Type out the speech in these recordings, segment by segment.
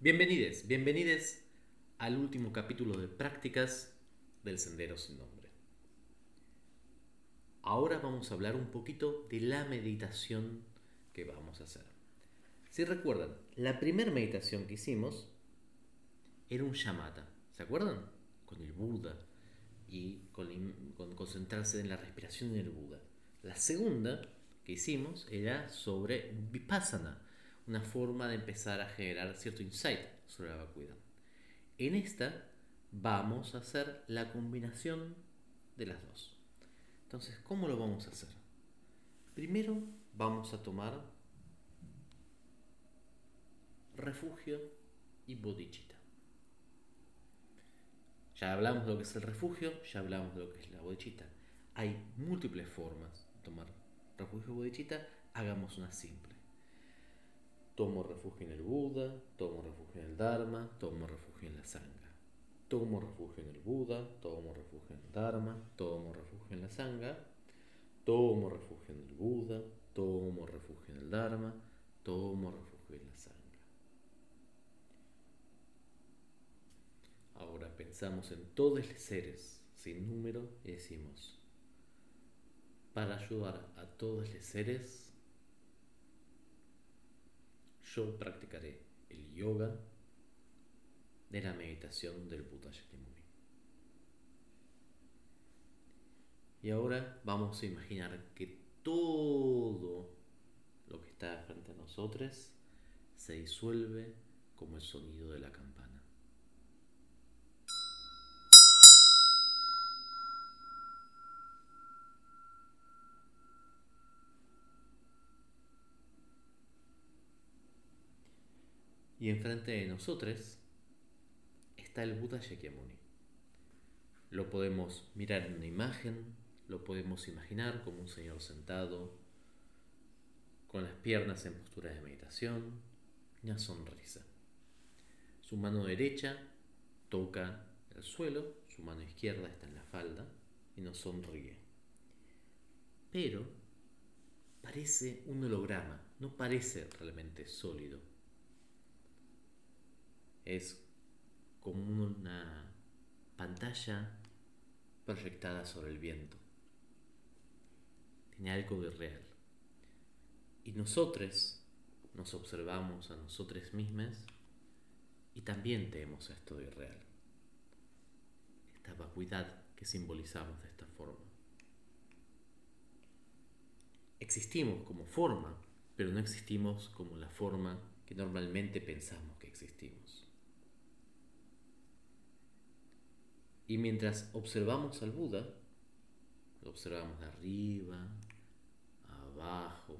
Bienvenidos, bienvenidos al último capítulo de prácticas del Sendero sin Nombre. Ahora vamos a hablar un poquito de la meditación que vamos a hacer. Si recuerdan, la primera meditación que hicimos era un shamatha, ¿se acuerdan? Con el Buda y con, con concentrarse en la respiración del Buda. La segunda que hicimos era sobre Vipassana, una forma de empezar a generar cierto insight sobre la vacuidad. En esta vamos a hacer la combinación de las dos. Entonces, ¿cómo lo vamos a hacer? Primero vamos a tomar refugio y bodhicitta. Ya hablamos de lo que es el refugio, ya hablamos de lo que es la bodhicitta. Hay múltiples formas de tomar refugio y bodhicitta, hagamos una simple. Tomo refugio en el Buda, tomo refugio en el Dharma, tomo refugio en la Sangha. Tomo refugio en el Buda, tomo refugio en el Dharma, tomo refugio en la Sangha. Tomo refugio en el Buda, tomo refugio en el Dharma, tomo refugio en la Sangha. Ahora pensamos en todos los seres sin número y decimos, para ayudar a todos los seres, yo practicaré el yoga de la meditación del Buddha Shakyamuni. Y ahora vamos a imaginar que todo lo que está frente a nosotros se disuelve como el sonido de la campana. Y enfrente de nosotros está el Buda Shakyamuni. Lo podemos mirar en una imagen, lo podemos imaginar como un señor sentado, con las piernas en postura de meditación una sonrisa. Su mano derecha toca el suelo, su mano izquierda está en la falda y nos sonríe. Pero parece un holograma, no parece realmente sólido es como una pantalla proyectada sobre el viento. Tiene algo de real. Y nosotros nos observamos a nosotros mismos y también tenemos esto de real. Esta vacuidad que simbolizamos de esta forma. Existimos como forma, pero no existimos como la forma que normalmente pensamos que existimos. Y mientras observamos al Buda, lo observamos de arriba, abajo,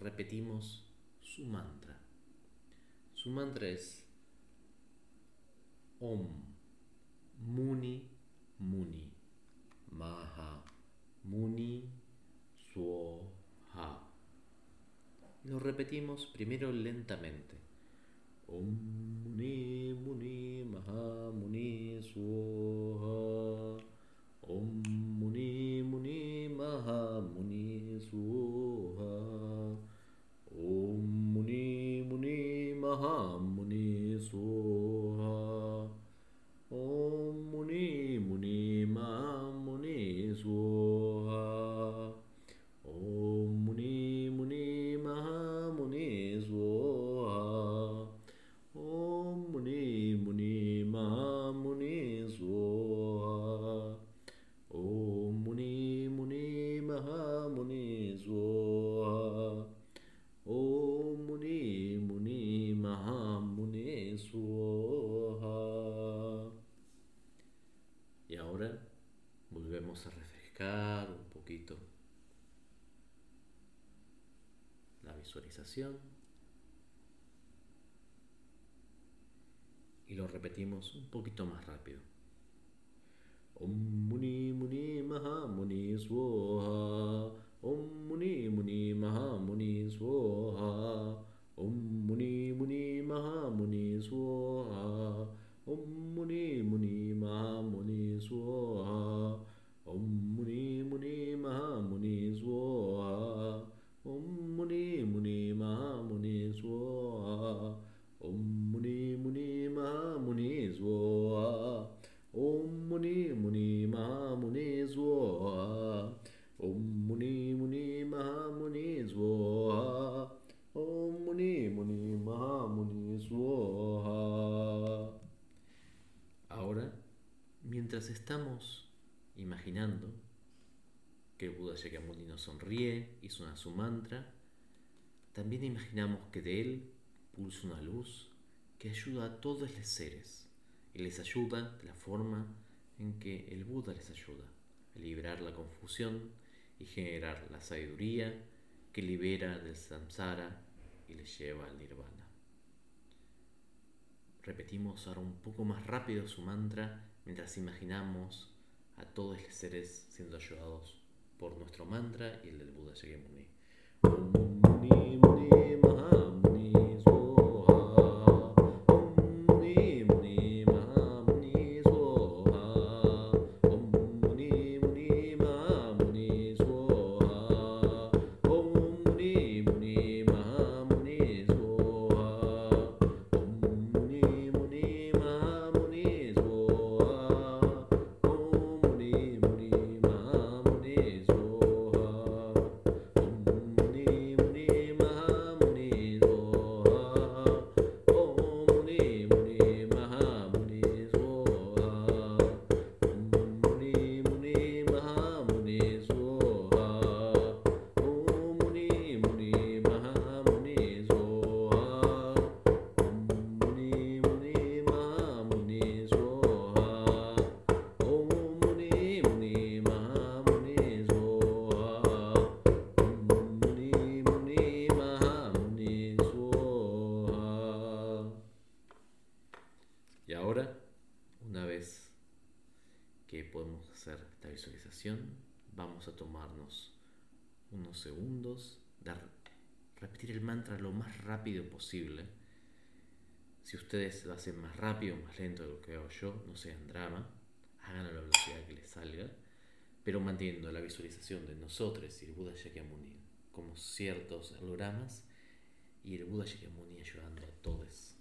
repetimos su mantra. Su mantra es Om Muni Muni Maha Muni Suoha. Lo repetimos primero lentamente. Om Muni Muni pessoa Muni Maha Muni Swaha Y ahora volvemos a refrescar un poquito la visualización. y lo repetimos un poquito más rápido. ॐ मुनि मुनि महामुनि स्वाहा ॐ मुनि मुनि महामुनि स्वाहा ॐ मुनि मुनि महामुनि स्वाहा Om Muni Muni Maha Muni Om Muni Muni Maha Muni Om Muni Muni Maha Muni Ahora, mientras estamos imaginando que el Buda Shakyamuni nos sonríe y suena su mantra, también imaginamos que de él pulsa una luz que ayuda a todos los seres y les ayuda de la forma en que el Buda les ayuda, a liberar la confusión y generar la sabiduría que libera del samsara y les lleva al nirvana. Repetimos ahora un poco más rápido su mantra mientras imaginamos a todos los seres siendo ayudados por nuestro mantra y el del Buda Shakyamuni. Vamos a tomarnos unos segundos, dar, repetir el mantra lo más rápido posible. Si ustedes lo hacen más rápido o más lento de lo que hago yo, no sean drama, háganlo a la velocidad que les salga, pero manteniendo la visualización de nosotros y el Buda Shakyamuni como ciertos hologramas y el Buda Shakyamuni ayudando a todos.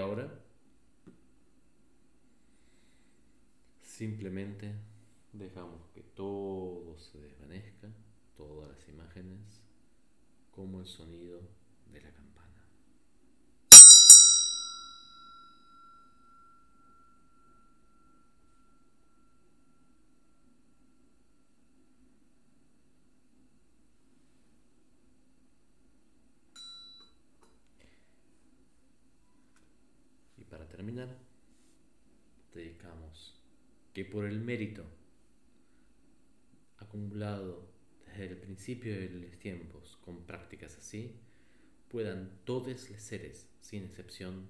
Ahora simplemente dejamos que todo se desvanezca, todas las imágenes, como el sonido de la campana. Terminar, dedicamos que por el mérito acumulado desde el principio de los tiempos con prácticas así, puedan todos los seres, sin excepción,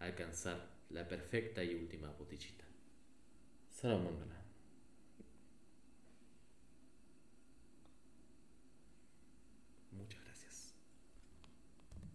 alcanzar la perfecta y última botellita. Salamandra.